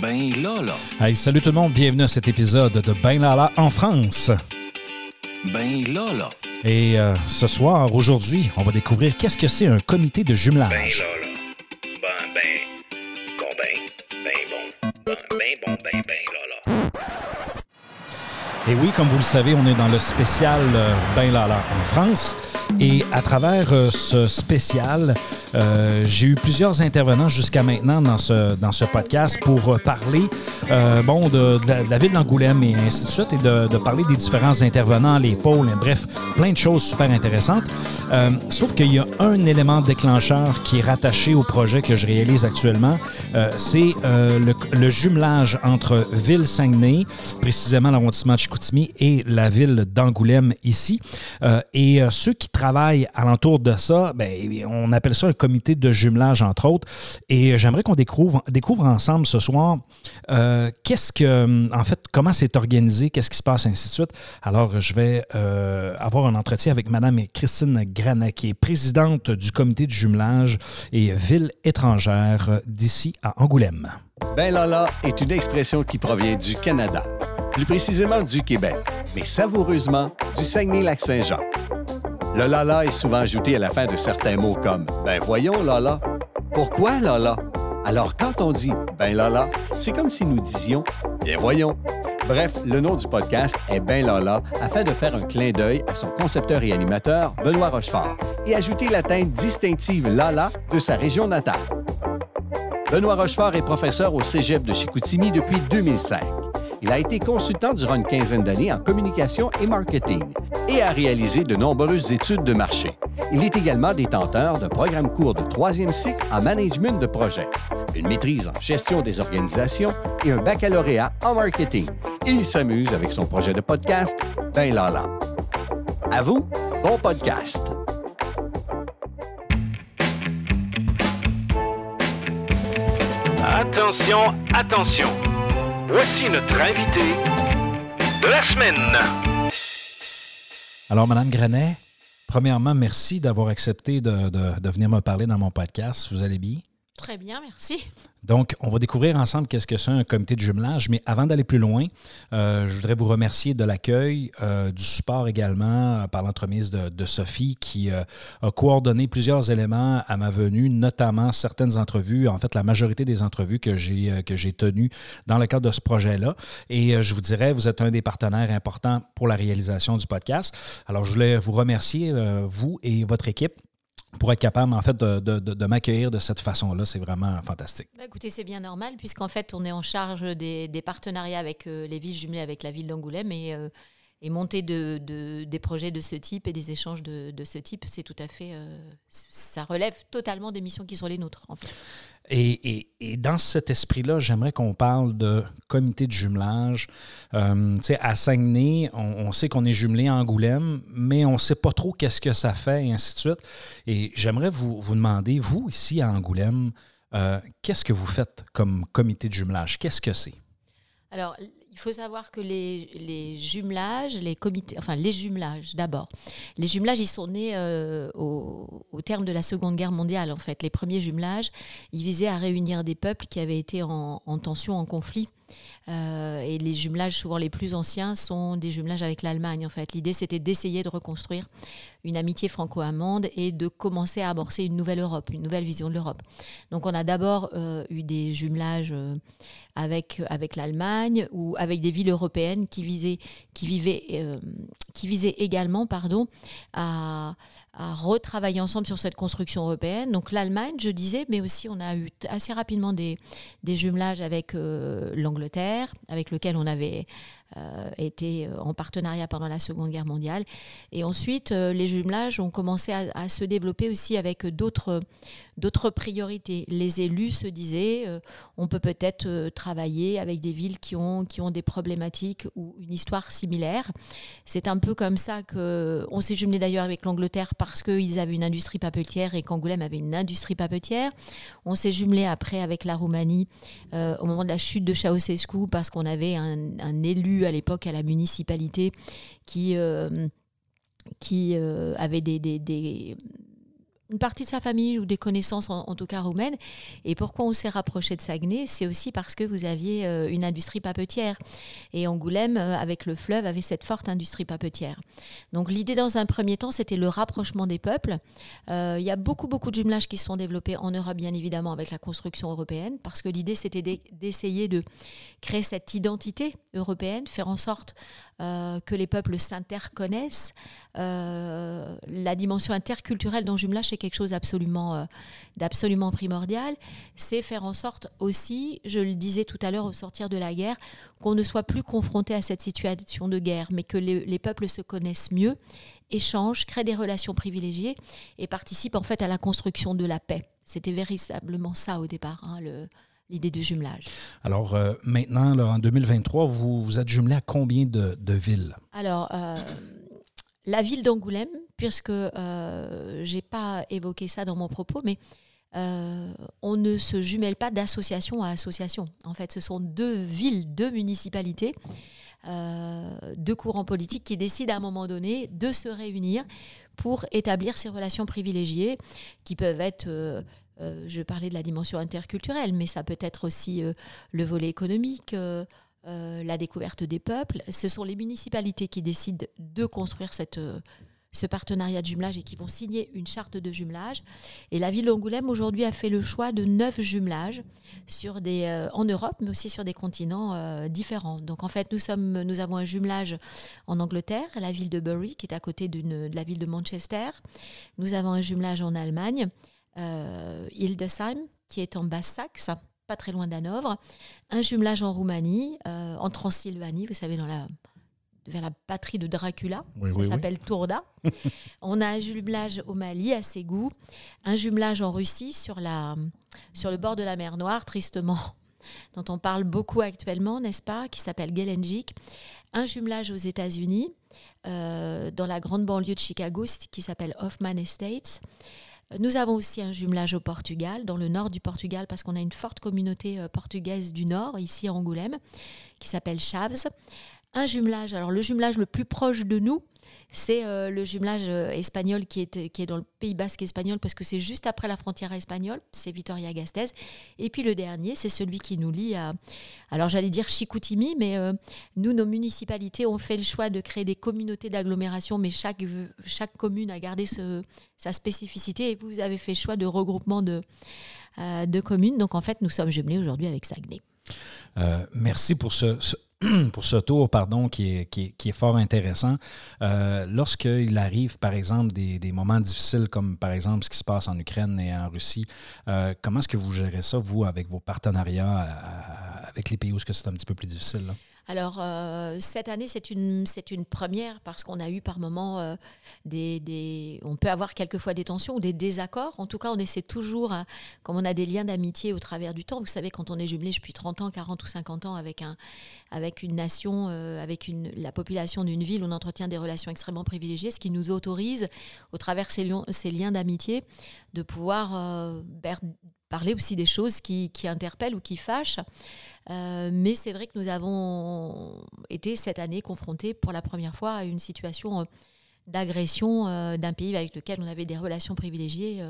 Ben là, là. Hey, salut tout le monde, bienvenue à cet épisode de Ben Lala en France. Ben là, là. Et euh, ce soir, aujourd'hui, on va découvrir qu'est-ce que c'est un comité de Ben jumelage. là, là. Ben, ben. Bon, ben. Ben bon. Ben, ben bon, ben, ben là, là. Et oui, comme vous le savez, on est dans le spécial euh, Ben Lala en France. Et à travers euh, ce spécial, euh, j'ai eu plusieurs intervenants jusqu'à maintenant dans ce, dans ce podcast pour euh, parler euh, bon, de, la, ville d'Angoulême et ainsi de suite, et de, parler des différents intervenants, les pôles, bref, plein de choses super intéressantes. Sauf qu'il y a un élément déclencheur qui est rattaché au projet que je réalise actuellement. C'est le, le jumelage entre Ville-Saguenay, précisément l'arrondissement de Chicoutimi, et la ville d'Angoulême ici. Et ceux qui travaillent alentour de ça, ben, on appelle ça un comité de jumelage, entre autres. Et j'aimerais qu'on découvre, découvre ensemble ce soir euh, qu'est-ce que, en fait, comment c'est organisé, qu'est-ce qui se passe, ainsi de suite. Alors, je vais euh, avoir un entretien avec Madame Christine Grana, qui est présidente du comité de jumelage et ville étrangère d'ici à Angoulême. Ben Lala est une expression qui provient du Canada, plus précisément du Québec, mais savoureusement du Saguenay-Lac-Saint-Jean. Le Lala est souvent ajouté à la fin de certains mots comme Ben voyons Lala. Pourquoi Lala? Alors quand on dit Ben Lala, c'est comme si nous disions Bien voyons. Bref, le nom du podcast est Ben Lala afin de faire un clin d'œil à son concepteur et animateur, Benoît Rochefort, et ajouter la teinte distinctive Lala de sa région natale. Benoît Rochefort est professeur au Cégep de Chicoutimi depuis 2005. Il a été consultant durant une quinzaine d'années en communication et marketing et a réalisé de nombreuses études de marché. Il est également détenteur d'un programme court de troisième cycle en management de projet, une maîtrise en gestion des organisations et un baccalauréat en marketing. Il s'amuse avec son projet de podcast, Ben Lala. À vous, bon podcast! Attention, attention. Voici notre invité de la semaine. Alors, Madame Granet, premièrement, merci d'avoir accepté de venir me parler dans mon podcast. Vous allez bien? Très bien, merci. Donc, on va découvrir ensemble qu'est-ce que c'est un comité de jumelage. Mais avant d'aller plus loin, euh, je voudrais vous remercier de l'accueil, euh, du support également euh, par l'entremise de, Sophie qui a coordonné plusieurs éléments à ma venue, notamment certaines entrevues, en fait la majorité des entrevues que j'ai que j'ai tenues dans le cadre de ce projet-là. Et je vous dirais, vous êtes un des partenaires importants pour la réalisation du podcast. Alors, je voulais vous remercier, vous et votre équipe pour être capable, en fait, de, de- m'accueillir de cette façon-là. C'est vraiment fantastique. Bah, écoutez, c'est bien normal, puisqu'en fait, on est en charge des, des partenariats avec euh, les villes jumelées avec la ville d'Angoulême et, euh, et monter de, de- des projets de ce type et des échanges de, de ce type, c'est tout à fait. euh, ça relève totalement des missions qui sont les nôtres, en fait. Et, et- et dans cet esprit-là, j'aimerais qu'on parle de comité de jumelage. Euh, tu sais, à Saguenay, on, on sait qu'on est jumelé à Angoulême, mais on ne sait pas trop qu'est-ce que ça fait, et ainsi de suite. Et j'aimerais vous, vous demander, vous, ici à Angoulême, euh, qu'est-ce que vous faites comme comité de jumelage? Qu'est-ce que c'est? Alors, il faut savoir que les, jumelages, les comités, enfin les jumelages d'abord. Les jumelages, ils sont nés euh, au, terme de la Seconde Guerre mondiale, en fait. Les premiers jumelages, ils visaient à réunir des peuples qui avaient été en, en tension, en conflit. Euh, et les jumelages, souvent les plus anciens, sont des jumelages avec l'Allemagne, en fait. L'idée, c'était d'essayer de reconstruire une amitié franco-allemande et de commencer à amorcer une nouvelle Europe, une nouvelle vision de l'Europe. Donc, on a d'abord euh, eu des jumelages euh, avec, avec l'Allemagne ou avec des villes européennes qui, visaient, qui, vivaient, euh, qui visaient également pardon, à, retravailler ensemble sur cette construction européenne. Donc l'Allemagne, je disais, mais aussi on a eu assez rapidement des, des jumelages avec l'Angleterre, avec lequel on avait euh, euh, en partenariat pendant la Seconde Guerre mondiale. Et ensuite, euh, les jumelages ont commencé à se développer aussi avec d'autres d'autres priorités. Les élus se disaient, euh, on peut peut-être euh, travailler avec des villes qui ont, qui ont des problématiques ou une histoire similaire. C'est un peu comme ça que on s'est jumelé d'ailleurs avec l'Angleterre parce qu'ils avaient une industrie papetière et qu'Angoulême avait une industrie papetière. On s'est jumelé après avec la Roumanie euh, au moment de la chute de Ceausescu parce qu'on avait un, élu à l'époque à la municipalité qui, qui des une partie de sa famille ou des connaissances, en, tout cas roumaines. Et pourquoi on s'est rapproché de Saguenay C'est aussi parce que vous aviez euh, une industrie papetière. Et Angoulême, euh, avec le fleuve, avait cette forte industrie papetière. Donc l'idée, dans un premier temps, c'était le rapprochement des peuples. Euh, il y a beaucoup, beaucoup de jumelages qui se sont développés en Europe, bien évidemment, avec la construction européenne, parce que l'idée, c'était d'essayer de créer cette identité européenne, faire en sorte que les peuples s'interconnaissent. la dimension interculturelle dans jumelage, quelque chose euh, d'absolument primordial, c'est faire en sorte aussi, je le disais tout à l'heure au sortir de la guerre, qu'on ne soit plus confronté à cette situation de guerre, mais que les, peuples se connaissent mieux, échangent, créent des relations privilégiées et participent en fait à la construction de la paix. C'était véritablement ça au départ, hein, l'idée du jumelage? Alors euh, maintenant, en 2023, vous, vous êtes jumelé à combien de, villes? Alors, euh, la ville d'Angoulême, puisque euh, je n'ai pas évoqué ça dans mon propos, mais euh, on ne se jumelle pas d'association à association. En fait, ce sont deux villes, deux municipalités, deux courants politiques qui décident à un moment donné de se réunir pour établir ces relations privilégiées qui peuvent être... je parlais de la dimension interculturelle, mais ça peut être aussi le volet économique, euh, la découverte des peuples. Ce sont les municipalités qui décident de construire euh, ce partenariat de jumelage et qui vont signer une charte de jumelage. Et la ville d'Angoulême aujourd'hui a fait le choix de neuf jumelages sur des, euh, en Europe, mais aussi sur des continents différents. Donc en fait, nous, sommes, nous avons un jumelage en Angleterre, la ville de Bury, qui est à côté de la ville de Manchester. Nous avons un jumelage en Allemagne, Hildesheim, qui est en Basse-Saxe pas très loin d'Hanovre, un jumelage en Roumanie, euh, en Transylvanie, vous savez, dans la, vers la patrie de Dracula, ça s'appelle Tourda. On a un jumelage au Mali, à Ségou, un jumelage en Russie, sur, la, sur le bord de la mer Noire, tristement, dont on parle beaucoup actuellement, n'est-ce pas, qui s'appelle Gelenjik, un jumelage aux États-Unis, euh, dans la grande banlieue de Chicago, qui s'appelle Hoffman Estates. Nous avons aussi un jumelage au Portugal, dans le nord du Portugal, parce qu'on a une forte communauté euh, portugaise du nord, ici à Angoulême, qui s'appelle Chaves. Un jumelage, alors le jumelage le plus proche de nous, c'est euh, le jumelage euh, espagnol qui est, qui est dans le Pays basque espagnol parce que c'est juste après la frontière espagnole, c'est Vitoria-Gasteiz. Et puis le dernier, c'est celui qui nous lie à, alors j'allais dire Chicoutimi, mais euh, nous, nos municipalités ont fait le choix de créer des communautés d'agglomération, mais chaque, chaque commune a gardé sa spécificité et vous avez fait le choix de regroupement de, de communes. Donc en fait, nous sommes jumelés aujourd'hui avec Saguenay. merci pour ce pour ce tour, pardon, qui est, qui est, fort intéressant. Euh, Lorsqu'il arrive, par exemple, des, moments difficiles comme, par exemple, ce qui se passe en Ukraine et en Russie, euh, comment est-ce que vous gérez ça, vous, avec vos partenariats euh, avec les pays où c'est un petit peu plus difficile? Là? Alors, euh, cette année, c'est une, c'est une première parce qu'on a eu par moments euh, des, des, On peut avoir quelquefois des tensions ou des désaccords. En tout cas, on essaie toujours, comme on a des liens d'amitié au travers du temps, vous savez, quand on est jumelé depuis 30 ans, 40 ou 50 ans avec, un, avec une nation, euh, avec une, la population d'une ville, on entretient des relations extrêmement privilégiées, ce qui nous autorise, au travers ces, ces liens d'amitié, de pouvoir parler aussi des choses qui, interpellent ou qui fâchent. Euh, mais c'est vrai que nous avons été cette année confrontés pour la première fois à une situation euh, d'agression euh, d'un pays avec lequel on avait des relations privilégiées,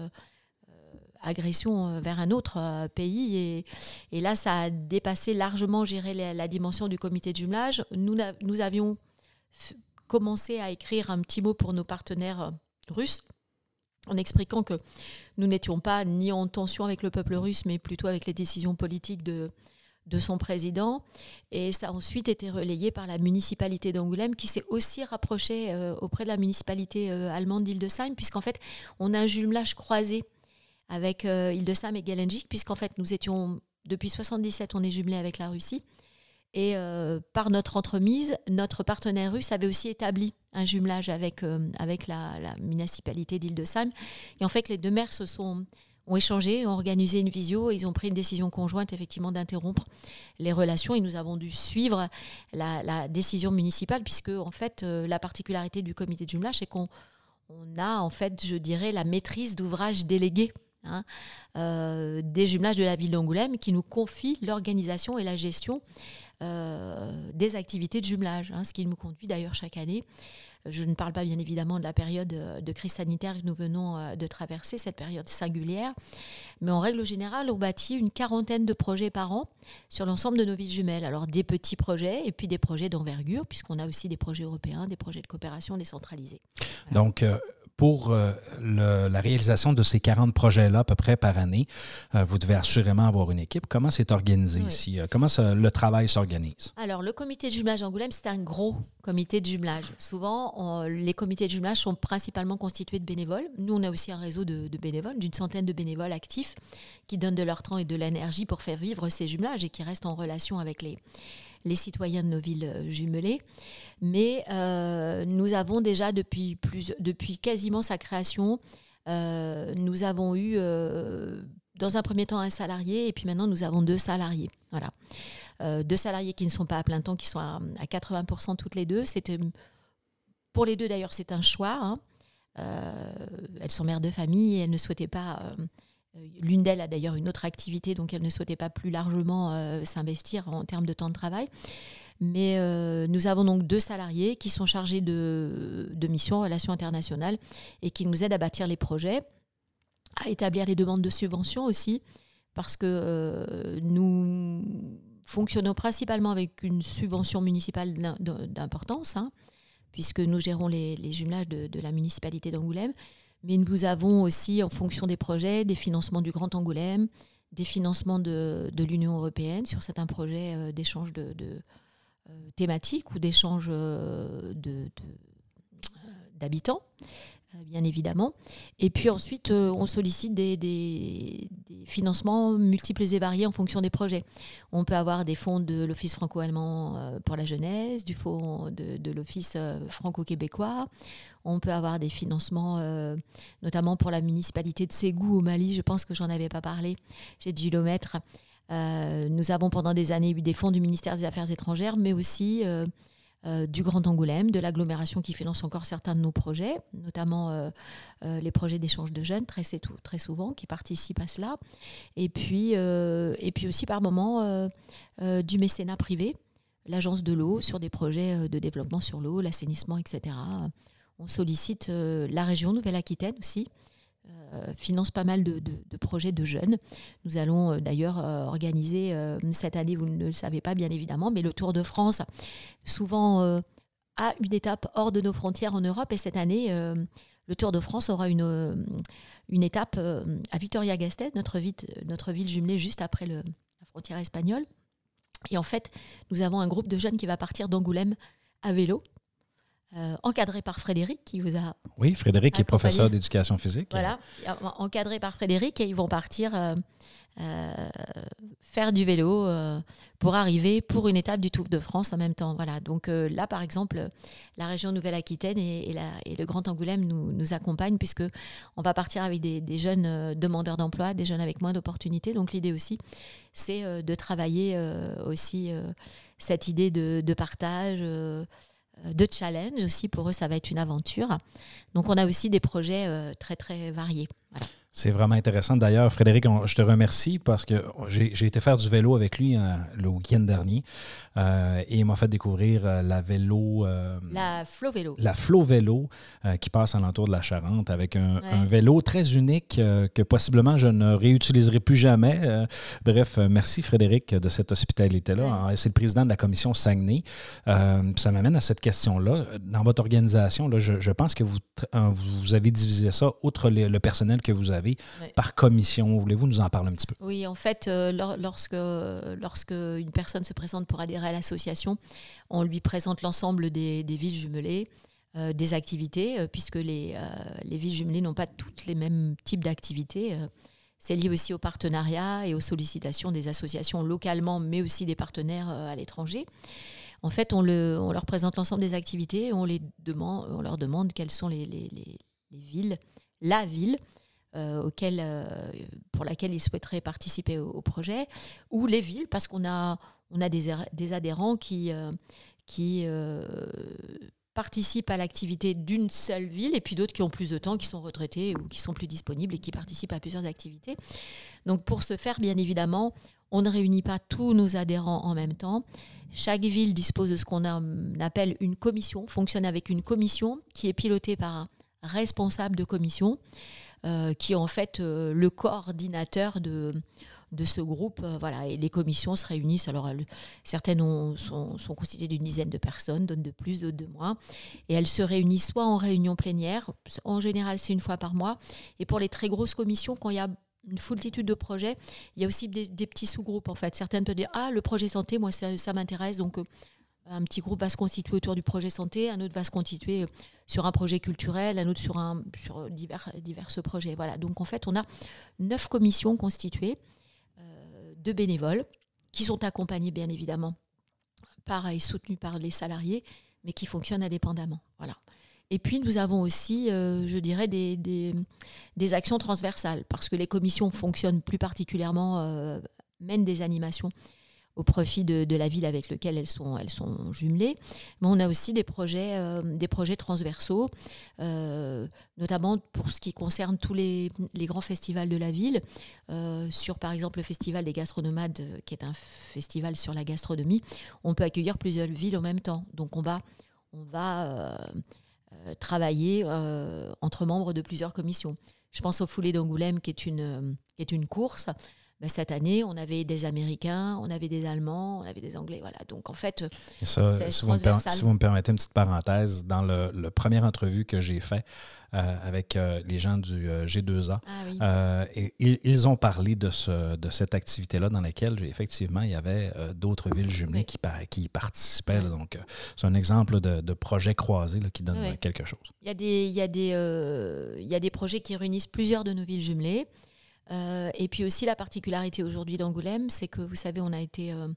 agression vers un autre pays. Et, et, là, ça a dépassé largement gérer la, dimension du comité de jumelage. Nous avions commencé à écrire un petit mot pour nos partenaires russes en expliquant que nous n'étions pas ni en tension avec le peuple russe, mais plutôt avec les décisions politiques de, de son président. Et ça a ensuite été relayé par la municipalité d'Angoulême qui s'est aussi rapprochée euh, auprès de la municipalité euh, allemande d'Île-de-Sam, puisqu'en fait, on a un jumelage croisé avec euh, et Gelenjik, puisqu'en fait, nous étions, depuis 77, on est jumelé avec la Russie. Et par notre entremise, notre partenaire russe avait aussi établi un jumelage avec, avec la, municipalité d'Île-de-Sam. Et en fait, les deux maires se sont ont échangé, ont organisé une visio, et ils ont pris une décision conjointe effectivement d'interrompre les relations et nous avons dû suivre la, décision municipale puisque en fait euh, la particularité du comité de jumelage c'est qu'on a en fait je dirais la maîtrise d'ouvrages délégués hein, euh, des jumelages de la ville d'Angoulême qui nous confie l'organisation et la gestion euh, des activités de jumelage, hein, ce qui nous conduit d'ailleurs chaque année Je ne parle pas bien évidemment de la période de crise sanitaire que nous venons de traverser, cette période singulière. Mais en règle générale, on bâtit une quarantaine de projets par an sur l'ensemble de nos villes jumelles. Alors des petits projets et puis des projets d'envergure, puisqu'on a aussi des projets européens, des projets de coopération décentralisés. Donc, pour euh, la réalisation de ces 40 projets-là, à peu près par année, euh, vous devez assurément avoir une équipe. Comment c'est organisé ici? Euh, comment le travail s'organise? Alors, le comité de jumelage Angoulême, c'est un gros comité de jumelage. Souvent, les comités de jumelage sont principalement constitués de bénévoles. Nous, on a aussi un réseau de, de bénévoles, d'une centaine de bénévoles actifs qui donnent de leur temps et de l'énergie pour faire vivre ces jumelages et qui restent en relation avec les, les citoyens de nos villes euh, jumelées. Mais euh, nous avons déjà depuis, plus, depuis quasiment sa création, euh, nous avons eu dans un premier temps un salarié et puis maintenant nous avons deux salariés. Voilà. deux salariés qui ne sont pas à plein temps, qui sont à, 80% toutes les deux. C'était, pour les deux d'ailleurs, c'est un choix. Hein. elles sont mères de famille et elles ne souhaitaient pas l'une d'elles a d'ailleurs une autre activité, donc elle ne souhaitait pas plus largement euh, s'investir en termes de temps de travail. Mais euh, nous avons donc deux salariés qui sont chargés de, de missions, relations internationales, et qui nous aident à bâtir les projets, à établir les demandes de subventions aussi, parce que nous fonctionnons principalement avec une subvention municipale d'importance, hein, puisque nous gérons les, jumelages de la municipalité d'Angoulême. Mais nous avons aussi, en fonction des projets, des financements du Grand Angoulême, des financements de, l'Union européenne sur certains projets euh, d'échange de, euh, thématiques ou d'échange euh, d'habitants. Euh, bien évidemment. Et puis ensuite, euh, on sollicite des, financements multiples et variés en fonction des projets. On peut avoir des fonds de l'Office franco-allemand euh, pour la jeunesse, du fonds de, l'Office franco-québécois. On peut avoir des financements, notamment pour la municipalité de Ségou au Mali. Je pense que j'en avais pas parlé. J'ai dû le mettre. nous avons pendant des années eu des fonds du ministère des Affaires étrangères, mais aussi du Grand Angoulême, de l'agglomération qui finance encore certains de nos projets, notamment euh, euh, les projets d'échange de jeunes, très, très souvent, qui participent à cela. Et puis, et puis aussi par moments du mécénat privé, l'agence de l'eau, sur des projets de développement sur l'eau, l'assainissement, etc. On sollicite la région Nouvelle-Aquitaine aussi, euh, finance pas mal de, projets de jeunes. Nous allons euh, d'ailleurs euh, organiser cette année, vous ne le savez pas bien évidemment, mais le Tour de France, souvent à une étape hors de nos frontières en Europe. Et cette année, le Tour de France aura une, étape à Vitoria-Gasteiz, notre, notre ville jumelée juste après le, la frontière espagnole. Et en fait, nous avons un groupe de jeunes qui va partir d'Angoulême à vélo euh, encadré par Frédéric qui vous a. Oui, Frédéric est professeur d'éducation physique. Voilà, encadré par Frédéric et ils vont partir euh, euh, faire du vélo pour arriver pour une étape du Tour de France en même temps. Voilà, donc là par exemple, la région Nouvelle-Aquitaine et, et, le Grand Angoulême nous, nous accompagnent puisque on va partir avec des, jeunes demandeurs d'emploi, des jeunes avec moins d'opportunités. Donc l'idée aussi, c'est de travailler aussi cette idée de, de partage de challenge aussi. Pour eux, ça va être une aventure. Donc, on a aussi des projets euh, très, très variés. C'est vraiment intéressant. D'ailleurs, Frédéric, je te remercie parce que j'ai été faire du vélo avec lui euh, le week-end dernier et il m'a fait découvrir la vélo. la Flow Vélo. La Flow Vélo qui passe alentour de la Charente avec un, vélo très unique que possiblement je ne réutiliserai plus jamais. bref, merci Frédéric de cette hospitalité-là. C'est le président de la commission Saguenay. ça m'amène à cette question-là. Dans votre organisation, là, je, pense que vous, vous avez divisé ça, outre le personnel que vous avez par commission. Voulez-vous nous en parler un petit peu? Oui, en fait, euh, lorsque, lorsque une personne se présente pour adhérer à l'association, on lui présente l'ensemble des, villes jumelées. Euh, des activités, euh, puisque les, les villes jumelées n'ont pas toutes les mêmes types d'activités. c'est lié aussi au partenariat et aux sollicitations des associations localement, mais aussi des partenaires à l'étranger. En fait, on, le, on leur présente l'ensemble des activités, on, les demande, on leur demande quelles sont les, les, les, les villes, la ville auquel, euh, pour laquelle ils souhaiteraient participer au, projet, ou les villes, parce qu'on a, on a des, adhérents qui, euh, qui participent à l'activité d'une seule ville, et puis d'autres qui ont plus de temps, qui sont retraités ou qui sont plus disponibles et qui participent à plusieurs activités. Donc pour ce faire, bien évidemment, On ne réunit pas tous nos adhérents en même temps. Chaque ville dispose de ce qu'on appelle une commission, fonctionne avec une commission qui est pilotée par un responsable de commission, euh, qui est en fait euh, le coordinateur de, de ce groupe. Euh, voilà, et les commissions se réunissent. Alors, certaines sont, sont, constituées d'une dizaine de personnes, d'autres de plus, d'autres de moins. Et elles se réunissent soit en réunion plénière, en général c'est une fois par mois, et pour les très grosses commissions, quand il y a une foultitude de projets. Il y a aussi des, petits sous-groupes en fait. Certaines peuvent dire ah le projet santé, moi ça, m'intéresse donc euh, un petit groupe va se constituer autour du projet santé, un autre va se constituer euh, sur un projet culturel, un autre sur un divers projets. Voilà donc en fait on a neuf commissions constituées euh, de bénévoles qui sont accompagnés bien évidemment par et soutenus par les salariés, mais qui fonctionnent indépendamment. Voilà. Et puis nous avons aussi, euh, je dirais, des, actions transversales, parce que les commissions fonctionnent plus particulièrement, mènent des animations au profit de, la ville avec laquelle elles sont, elles sont jumelées. Mais on a aussi des projets, euh, des projets transversaux, notamment pour ce qui concerne tous les, les grands festivals de la ville, sur par exemple le festival des gastronomades, qui est un festival sur la gastronomie. On peut accueillir plusieurs villes en même temps. Donc on va... On va euh, travailler euh, entre membres de plusieurs commissions. Je pense au Foulée d'Angoulême, qui, est une, euh, qui est une course. Ben, cette année, on avait des Américains, on avait des Allemands, on avait des Anglais. Voilà. Donc, en fait, ça, si, vous me permettez une petite parenthèse, dans le, le première entrevue que j'ai fait avec les gens du G2A, ah ils, ont parlé de, ce, de cette activité-là dans laquelle, effectivement, il y avait d'autres villes jumelées qui, qui participaient. donc, c'est un exemple de, de projet croisé qui donne quelque chose. Il y, a des, il, y a des, il y a des projets qui réunissent plusieurs de nos villes jumelées. Euh, et puis aussi la particularité aujourd'hui d'Angoulême, c'est que vous savez, on a été euh,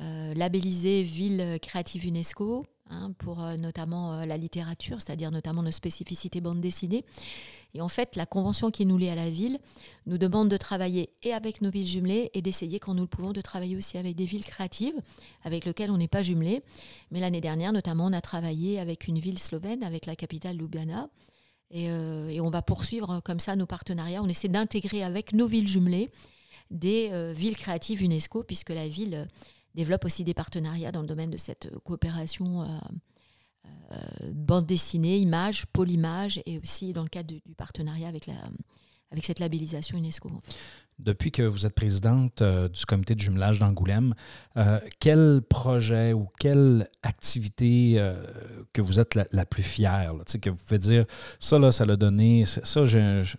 euh, labellisé ville créative UNESCO hein, pour notamment la littérature, c'est-à-dire notamment nos spécificités bande dessinée. Et en fait, la convention qui nous lie à la ville nous demande de travailler et avec nos villes jumelées et d'essayer, quand nous le pouvons, de travailler aussi avec des villes créatives avec lesquelles on n'est pas jumelé. Mais l'année dernière, notamment, on a travaillé avec une ville slovène, avec la capitale Ljubljana. Euh, et, on va poursuivre comme ça nos partenariats. On essaie d'intégrer avec nos villes jumelées des euh, villes créatives UNESCO, puisque la ville euh, développe aussi des partenariats dans le domaine de cette coopération bande dessinée, image, pôle image, et aussi dans le cadre du partenariat avec, la, avec cette labellisation UNESCO. Depuis que vous êtes présidente euh, du comité de jumelage d'Angoulême, euh, quel projet ou quelle activité euh, que vous êtes la, plus fière, que vous pouvez dire, ça, là, ça l'a donné, ça,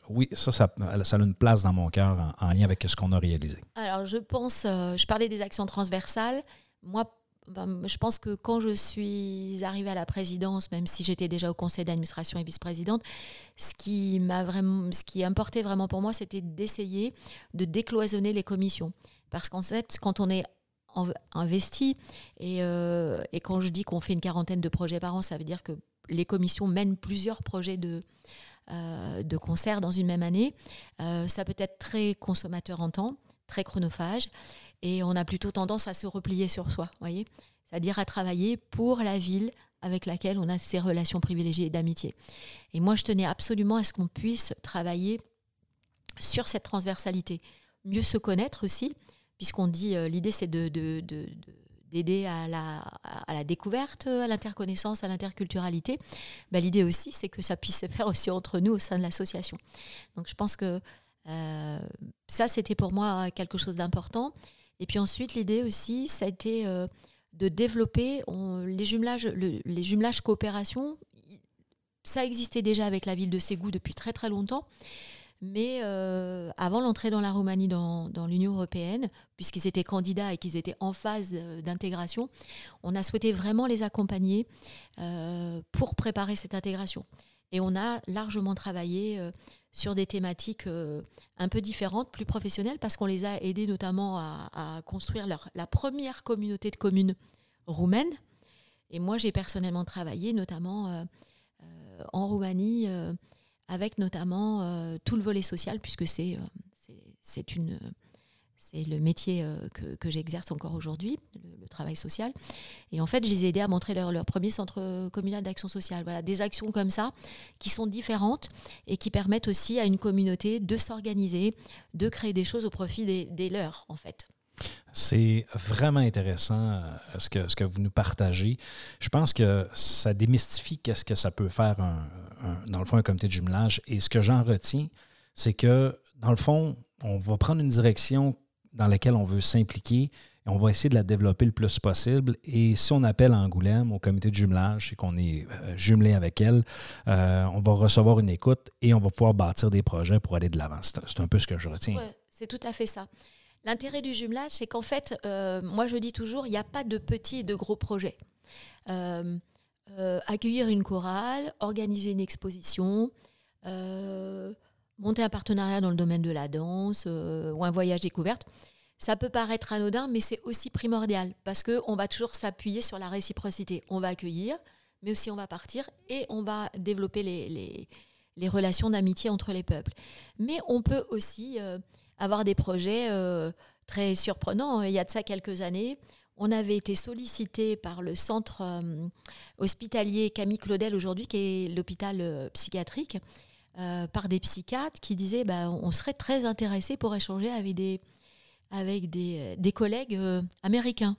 oui, ça, ça, a une place dans mon cœur en, en lien avec ce qu'on a réalisé? Alors, je pense, je parlais des actions transversales. Moi, ben, je pense que quand je suis arrivée à la présidence, même si j'étais déjà au conseil d'administration et vice-présidente, ce qui m'a vraiment, ce qui importait vraiment pour moi, c'était d'essayer de décloisonner les commissions. Parce qu'en fait, quand on est investi, et, euh, et quand je dis qu'on fait une quarantaine de projets par an, ça veut dire que les commissions mènent plusieurs projets de, euh, concert dans une même année. Euh, ça peut être très consommateur en temps, très chronophage et on a plutôt tendance à se replier sur soi, voyez C'est-à-dire à travailler pour la ville avec laquelle on a ces relations privilégiées d'amitié. Et moi, je tenais absolument à ce qu'on puisse travailler sur cette transversalité, mieux se connaître aussi, puisqu'on dit euh, l'idée c'est de, d'aider à la, à la, découverte, à l'interconnaissance, à l'interculturalité. Ben, l'idée aussi, c'est que ça puisse se faire aussi entre nous au sein de l'association. Donc je pense que euh, ça, c'était pour moi quelque chose d'important. Et puis ensuite, l'idée aussi, ça a été euh, de développer les jumelages, les jumelages coopération. Ça existait déjà avec la ville de Ségou depuis très très longtemps. Mais euh, avant l'entrée dans la Roumanie dans, l'Union européenne, puisqu'ils étaient candidats et qu'ils étaient en phase euh, d'intégration, on a souhaité vraiment les accompagner pour préparer cette intégration. Et on a largement travaillé sur des thématiques euh, un peu différentes, plus professionnelles, parce qu'on les a aidés notamment à, construire leur, la première communauté de communes roumaines. Et moi, j'ai personnellement travaillé notamment euh, euh, en Roumanie, avec notamment tout le volet social, puisque c'est une c'est le métier euh, que, j'exerce encore aujourd'hui, le, travail social. Et en fait, je les ai aidés à montrer leur, leur premier centre communal d'action sociale. Voilà, des actions comme ça qui sont différentes et qui permettent aussi à une communauté de s'organiser, de créer des choses au profit des, leurs, en fait. C'est vraiment intéressant euh, ce, que, ce que vous nous partagez. Je pense que ça démystifie qu'est-ce que ça peut faire, un, dans le fond, un comité de jumelage. Et ce que j'en retiens, c'est que, dans le fond, on va prendre une direction dans laquelle on veut s'impliquer on va essayer de la développer le plus possible. Et si on appelle Angoulême au comité de jumelage et qu'on est euh, jumelé avec elle, euh, on va recevoir une écoute et on va pouvoir bâtir des projets pour aller de l'avant. C'est un peu ce que je retiens. Ouais, c'est tout à fait ça. L'intérêt du jumelage, c'est qu'en fait, euh, moi je dis toujours, il n'y a pas de petits et de gros projets. Accueillir une chorale, organiser une exposition, monter un partenariat dans le domaine de la danse ou un voyage découverte, ça peut paraître anodin, mais c'est aussi primordial parce qu'on va toujours s'appuyer sur la réciprocité. On va accueillir, mais aussi on va partir et on va développer les, relations d'amitié entre les peuples. Mais on peut aussi avoir des projets euh, très surprenants. Il y a de ça quelques années, on avait été sollicité par le centre euh, hospitalier Camille Claudel aujourd'hui, qui est l'hôpital euh, par des psychiatres qui disaient bah, on serait très intéressé pour échanger avec des, avec des, des collègues américains.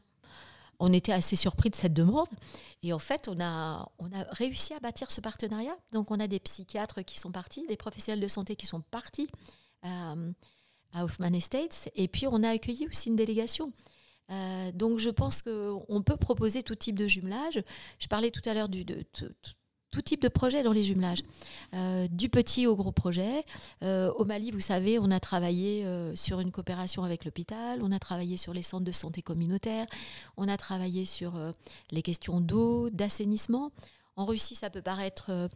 On était assez surpris de cette demande. Et en fait, on a, on a réussi à bâtir ce partenariat. Donc, on a des psychiatres qui sont partis, des professionnels de santé qui sont partis à Hoffman Estates. Et puis, on a accueilli aussi une délégation. Euh, donc, je pense qu'on peut proposer tout type de jumelage. Je parlais tout à l'heure de, tout type de projet dans les jumelages, euh, du petit au gros projet. Euh, au Mali, vous savez, on a travaillé sur une coopération avec l'hôpital, on a travaillé sur les centres de santé communautaires, on a travaillé sur les questions d'eau, d'assainissement. En Russie, ça peut paraître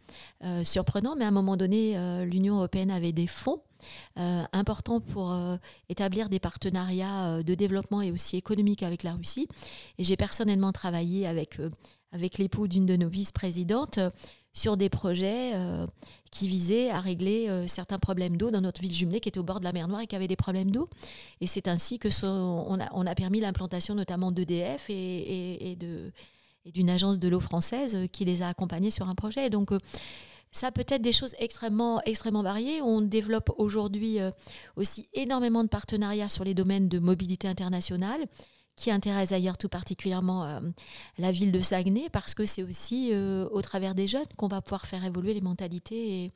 surprenant, mais à un moment donné, l'Union européenne avait des fonds euh, important pour euh, établir des partenariats euh, de développement et aussi économiques avec la Russie. Et j'ai personnellement travaillé avec, avec l'époux d'une de nos vice-présidentes sur des projets qui visaient à régler certains problèmes d'eau dans notre ville jumelée qui était au bord de la mer Noire et qui avait des problèmes d'eau. Et c'est ainsi que on, a, permis l'implantation notamment d'EDF et, d'une agence de l'eau française qui les a accompagnés sur un projet. Donc ça peut être des choses extrêmement, extrêmement variées. On développe aujourd'hui euh, aussi énormément de partenariats sur les domaines de mobilité internationale qui intéressent d'ailleurs tout particulièrement euh, la ville de Saguenay, parce que c'est aussi euh, au travers des jeunes qu'on va pouvoir faire évoluer les mentalités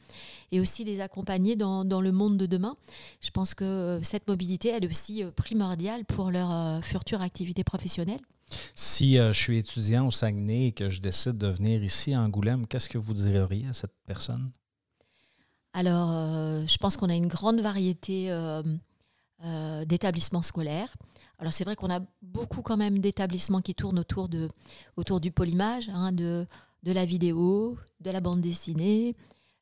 et, aussi les accompagner dans, dans, le monde de demain. Je pense que cette mobilité, elle est aussi primordiale pour leur future activité professionnelle. Si euh, je suis étudiant au Saguenay et que je décide de venir ici à Angoulême, qu'est-ce que vous diriez à cette personne? Alors, euh, je pense qu'on a une grande variété euh, d'établissements scolaires. Alors, c'est vrai qu'on a beaucoup quand même d'établissements qui tournent autour, de, autour du polymage, hein, de, de la vidéo, de la bande dessinée,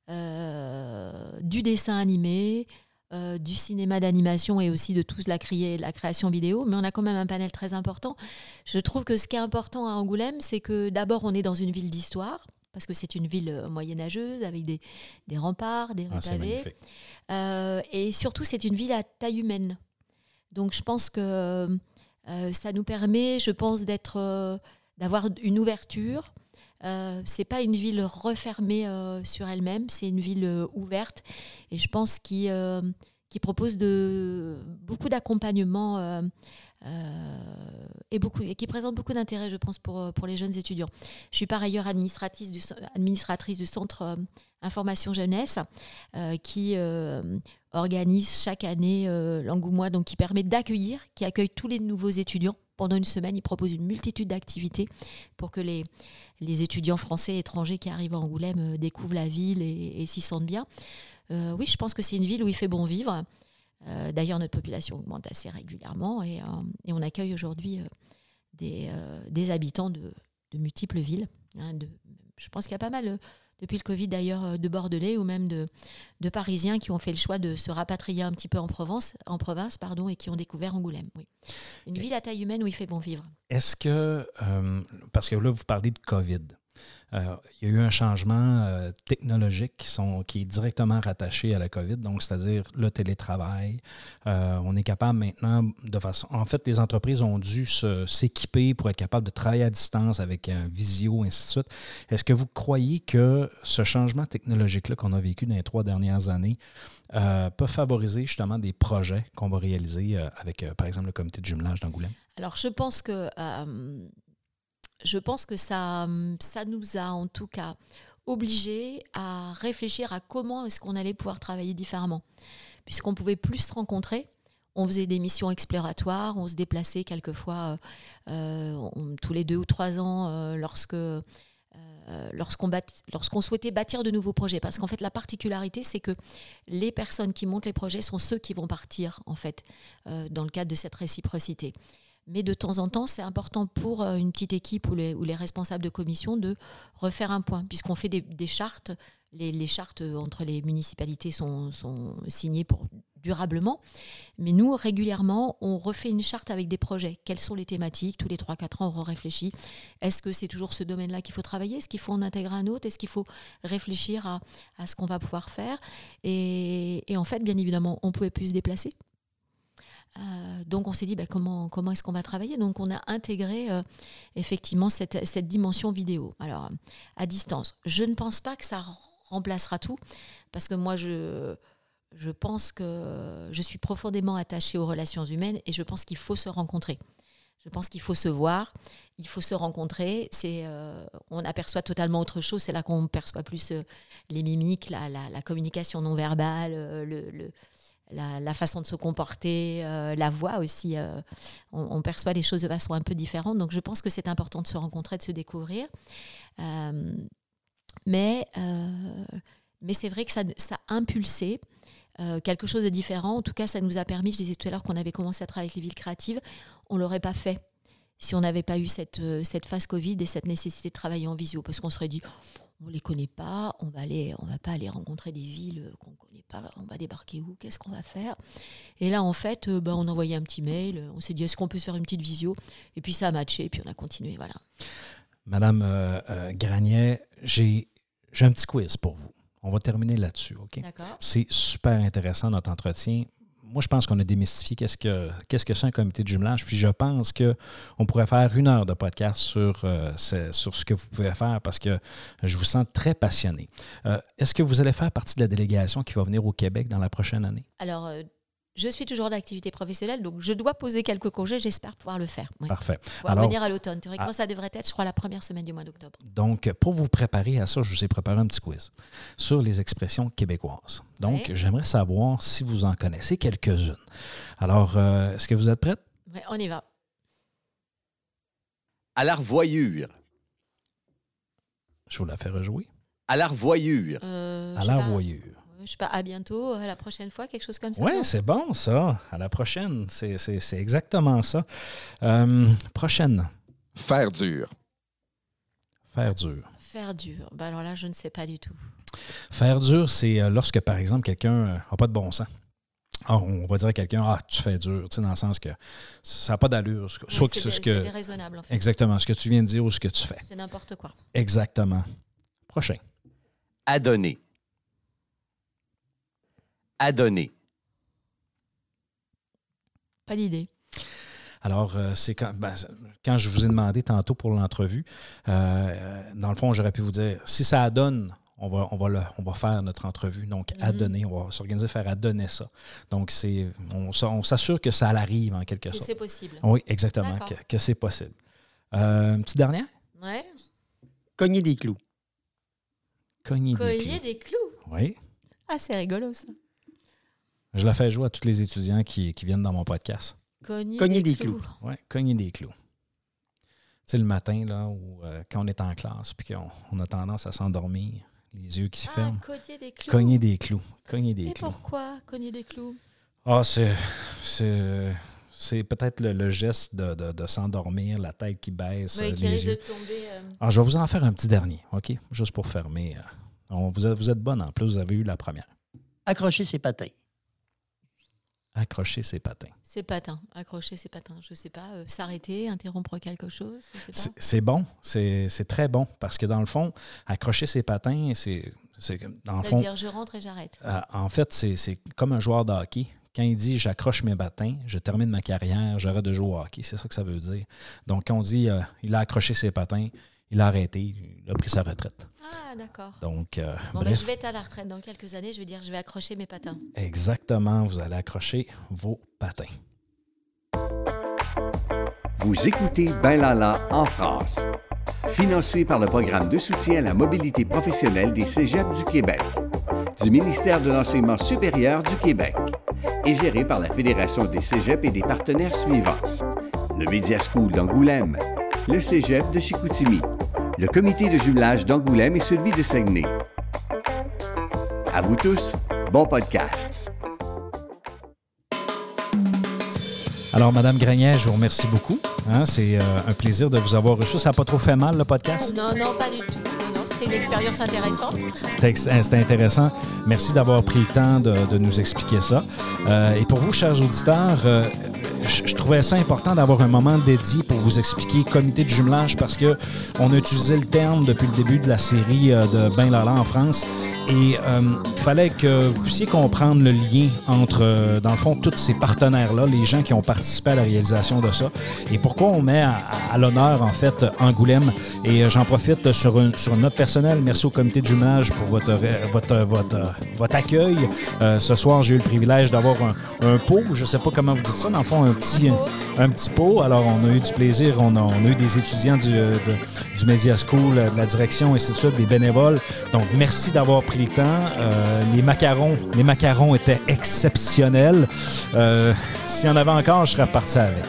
du dessin animé, euh, du cinéma d'animation et aussi de toute la, la, création vidéo, mais on a quand même un panel très important. Je trouve que ce qui est important à Angoulême, c'est que d'abord on est dans une ville d'histoire, parce que c'est une ville euh, moyenâgeuse avec des, remparts, des rues ah, euh, et surtout, c'est une ville à taille humaine. Donc je pense que ça nous permet, je pense, d'être, d'avoir une ouverture euh, c'est pas une ville refermée euh, sur elle-même, c'est une ville euh, ouverte et je pense qui, qui propose de, beaucoup d'accompagnement et, beaucoup, et qui présente beaucoup d'intérêt, je pense, pour, pour les jeunes étudiants. Je suis par ailleurs administratrice du, administratrice du Centre Information Jeunesse qui organise chaque année l'Angoumois, donc qui permet d'accueillir, qui accueille tous les nouveaux étudiants pendant une semaine. Il propose une multitude d'activités pour que les, les étudiants français et étrangers qui arrivent à Angoulême euh, découvrent la ville et, s'y sentent bien. Euh, oui, je pense que c'est une ville où il fait bon vivre. Euh, d'ailleurs, notre population augmente assez régulièrement et, on accueille aujourd'hui des, habitants de, multiples villes. Hein, je pense qu'il y a pas mal depuis le Covid d'ailleurs euh, de Bordelais ou même de, de, Parisiens qui ont fait le choix de se rapatrier un petit peu en Provence, en province pardon, et qui ont découvert Angoulême. Oui. Une ville à taille humaine où il fait bon vivre. Est-ce que, euh, parce que là vous parlez de Covid, euh, il y a eu un changement euh, technologique qui, sont, qui est directement rattaché à la COVID, donc c'est-à-dire le télétravail. Euh, on est capable maintenant de façon. En fait, les entreprises ont dû s'équiper pour être capables de travailler à distance avec un visio, ainsi de suite. Est-ce que vous croyez que ce changement technologique-là qu'on a vécu dans les trois dernières années peut favoriser justement des projets qu'on va réaliser avec, par exemple, le comité de jumelage d'Angoulême? Alors, je pense que, je pense que ça, ça nous a en tout cas obligés à réfléchir à comment est-ce qu'on allait pouvoir travailler différemment. Puisqu'on pouvait plus se rencontrer, on faisait des missions exploratoires, on se déplaçait quelquefois euh, euh, tous les deux ou trois ans euh, lorsque lorsqu'on souhaitait bâtir de nouveaux projets. Parce qu'en fait, la particularité, c'est que les personnes qui montent les projets sont ceux qui vont partir, en fait, dans le cadre de cette réciprocité. Mais de temps en temps, c'est important pour euh, une petite équipe ou les, responsables de commission de refaire un point, puisqu'on fait des, chartes. Les, chartes entre les municipalités sont, signées pour durablement. Mais nous, régulièrement, on refait une charte avec des projets. Quelles sont les thématiques? Tous les 3-4 ans, on réfléchit. Est-ce que c'est toujours ce domaine-là qu'il faut travailler? Est-ce qu'il faut en intégrer un autre? Est-ce qu'il faut réfléchir à, ce qu'on va pouvoir faire? Et, et en fait, bien évidemment, on pouvait plus se déplacer. Euh, donc on s'est dit bah, comment, est-ce qu'on va travailler? Donc on a intégré euh, effectivement cette, dimension vidéo. Alors à distance, je ne pense pas que ça remplacera tout parce que moi je, pense que je suis profondément attachée aux relations humaines et je pense qu'il faut se rencontrer. Je pense qu'il faut se voir, il faut se rencontrer. C'est, euh, on aperçoit totalement autre chose. C'est là qu'on perçoit plus les mimiques, la, communication non verbale, le, le la, façon de se comporter, euh, la voix aussi. Euh, on, perçoit les choses de façon un peu différente. Donc je pense que c'est important de se rencontrer, de se découvrir. Euh, mais mais c'est vrai que ça, ça a impulsé quelque chose de différent. En tout cas, ça nous a permis, je disais tout à l'heure qu'on avait commencé à travailler avec les villes créatives, on ne l'aurait pas fait si on n'avait pas eu cette, cette phase Covid et cette nécessité de travailler en visio. Parce qu'on serait dit, on ne les connaît pas, on va aller, on va pas aller rencontrer des villes qu'on ne connaît pas, on va débarquer où, qu'est-ce qu'on va faire Et là, en fait, euh, bah, on envoyait un petit mail, on s'est dit, est-ce qu'on peut se faire une petite visio? Et puis ça a matché, et puis on a continué, voilà. Madame euh, euh, Granier, j'ai un petit quiz pour vous. On va terminer là-dessus, OK? C'est super intéressant, notre entretien. Moi, je pense qu'on a démystifié qu'est-ce que qu'est-ce que c'est un comité de jumelage. Puis je pense qu'on pourrait faire une heure de podcast sur, euh, sur ce que vous pouvez faire parce que je vous sens très passionné. Euh, Est-ce que vous allez faire partie de la délégation qui va venir au Québec dans la prochaine année? Alors, euh, je suis toujours d'activité professionnelle, donc je dois poser quelques congés. J'espère pouvoir le faire. Parfait. Pouvoir Alors, venir à l'automne. Théoriquement, ah, ça devrait être, je crois, la première semaine du mois d'octobre. Donc, pour vous préparer à ça, je vous ai préparé un petit quiz sur les expressions québécoises. Donc, j'aimerais savoir si vous en connaissez quelques-unes. Alors, euh, est-ce que vous êtes prête? Oui, on y va. À la revoyure. Je vous la fais rejouer. À la revoyure. Euh, à la revoyure. Je sais pas, à bientôt, à la prochaine fois, quelque chose comme ça. Oui, c'est bon, ça. À la prochaine. C'est exactement ça. Euh, prochaine. Faire dur. Faire dur. Faire dur. Ben alors là, je ne sais pas du tout. Faire dur, c'est euh, lorsque, par exemple, quelqu'un n'a pas de bon sens. Alors, on va dire à quelqu'un, ah, tu fais dur, tu sais, dans le sens que ça n'a pas d'allure. Soit que c'est ce que. déraisonnable, en fait. Exactement, ce que tu viens de dire ou ce que tu fais. C'est n'importe quoi. Exactement. Prochain. Adonner. Adonner. Pas d'idée. Alors, euh, c'est quand, ben, quand je vous ai demandé tantôt pour l'entrevue, euh, dans le fond, j'aurais pu vous dire, si ça adonne, on va, on va, le, on va faire notre entrevue. Donc, Mhm. mm -hmm. adonner, on va s'organiser faire adonner ça. Donc, c'est, on, on s'assure que ça arrive en quelque sorte. Que c'est possible. Oui, exactement, que, que c'est possible. Euh, une petite dernière? Oui. Cogner des clous. Cogner, Cogner des clous. des clous. Oui. Ah, c'est rigolo ça. Je la fais jouer à tous les étudiants qui, qui viennent dans mon podcast. Cogner, Cogner des, des clous. clous. Oui, cogner des clous. C'est le matin, là, où, euh, quand on est en classe, puis qu'on on a tendance à s'endormir, les yeux qui se Ah, ferment. cogner des clous. Cogner des clous. Cogner des Et clous. pourquoi cogner des clous? Ah, c'est. C'est. C'est peut-être le, le, geste de, de, de s'endormir, la tête qui baisse, oui, euh, qui les risque yeux. de tomber. euh, Alors, je vais vous en faire un petit dernier, OK? Juste pour fermer. on- vous, êtes, vous êtes bonne, en plus, vous avez eu la première. Accrocher ses patins. Accrocher ses patins. Ses patins, accrocher ses patins, je sais pas, euh, s'arrêter, interrompre quelque chose, C'est bon, c'est très bon, parce que dans le fond, accrocher ses patins, c'est dans le fond, dire je rentre et j'arrête. Euh, en fait, c'est c'est comme un joueur de hockey. Quand il dit j'accroche mes patins, je termine ma carrière, j'arrête de jouer au hockey. C'est ça que ça veut dire. Donc, quand on dit euh, il a accroché ses patins, il a arrêté, il a pris sa retraite. Ah, d'accord. Donc, euh, Bon, ben, bref, je vais être à la retraite dans quelques années, je vais dire je vais accrocher mes patins. exactement, vous allez accrocher vos patins. Vous écoutez Ben Lala en France. Financé par le programme de soutien à la mobilité professionnelle des Cégeps du Québec, du ministère de l'Enseignement supérieur du Québec et géré par la Fédération des Cégeps et des partenaires suivants. Le Media School d'Angoulême, le Cégep de Chicoutimi, le comité de jumelage d'Angoulême et celui de Saguenay. À vous tous, bon podcast. Alors, Madame Grenier, je vous remercie beaucoup. Hein, c'est euh, un plaisir de vous avoir reçu. Ça n'a pas trop fait mal, le podcast? Non, non, pas du tout. Non, non, c'était une expérience intéressante. C'était euh, c'était intéressant. Merci d'avoir pris le temps de, de nous expliquer ça. Euh, et pour vous, chers auditeurs, euh, je, trouvais ça important d'avoir un moment dédié pour vous expliquer comité de jumelage parce que on a utilisé le terme depuis le début de la série euh, de Ben Lala en France. Et euh, il fallait que vous puissiez comprendre le lien entre, euh, dans le fond, tous ces partenaires-là, les gens qui ont participé à la réalisation de ça, et pourquoi on met à, l'honneur, en fait, Angoulême. Et euh, j'en profite sur une, sur une note personnelle. Merci au comité de jumelage pour votre, votre, votre, votre accueil. Euh, ce soir, j'ai eu le privilège d'avoir un, un pot, je ne sais pas comment vous dites ça, dans le fond, un petit, un petit pot. Alors, on a eu du plaisir. On a, eu des étudiants du, euh, de- Media School, euh, de la direction, ainsi de des bénévoles. Donc, merci d'avoir pris le temps. Euh, les macarons, les macarons étaient exceptionnels. S'il y en avait encore, je serais reparti avec.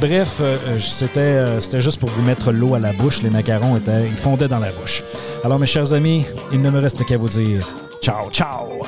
Bref, c'était c'était juste pour vous mettre l'eau à la bouche. Les macarons étaient, ils fondaient dans la bouche. Alors, mes chers amis, il ne me reste qu'à vous dire ciao, ciao.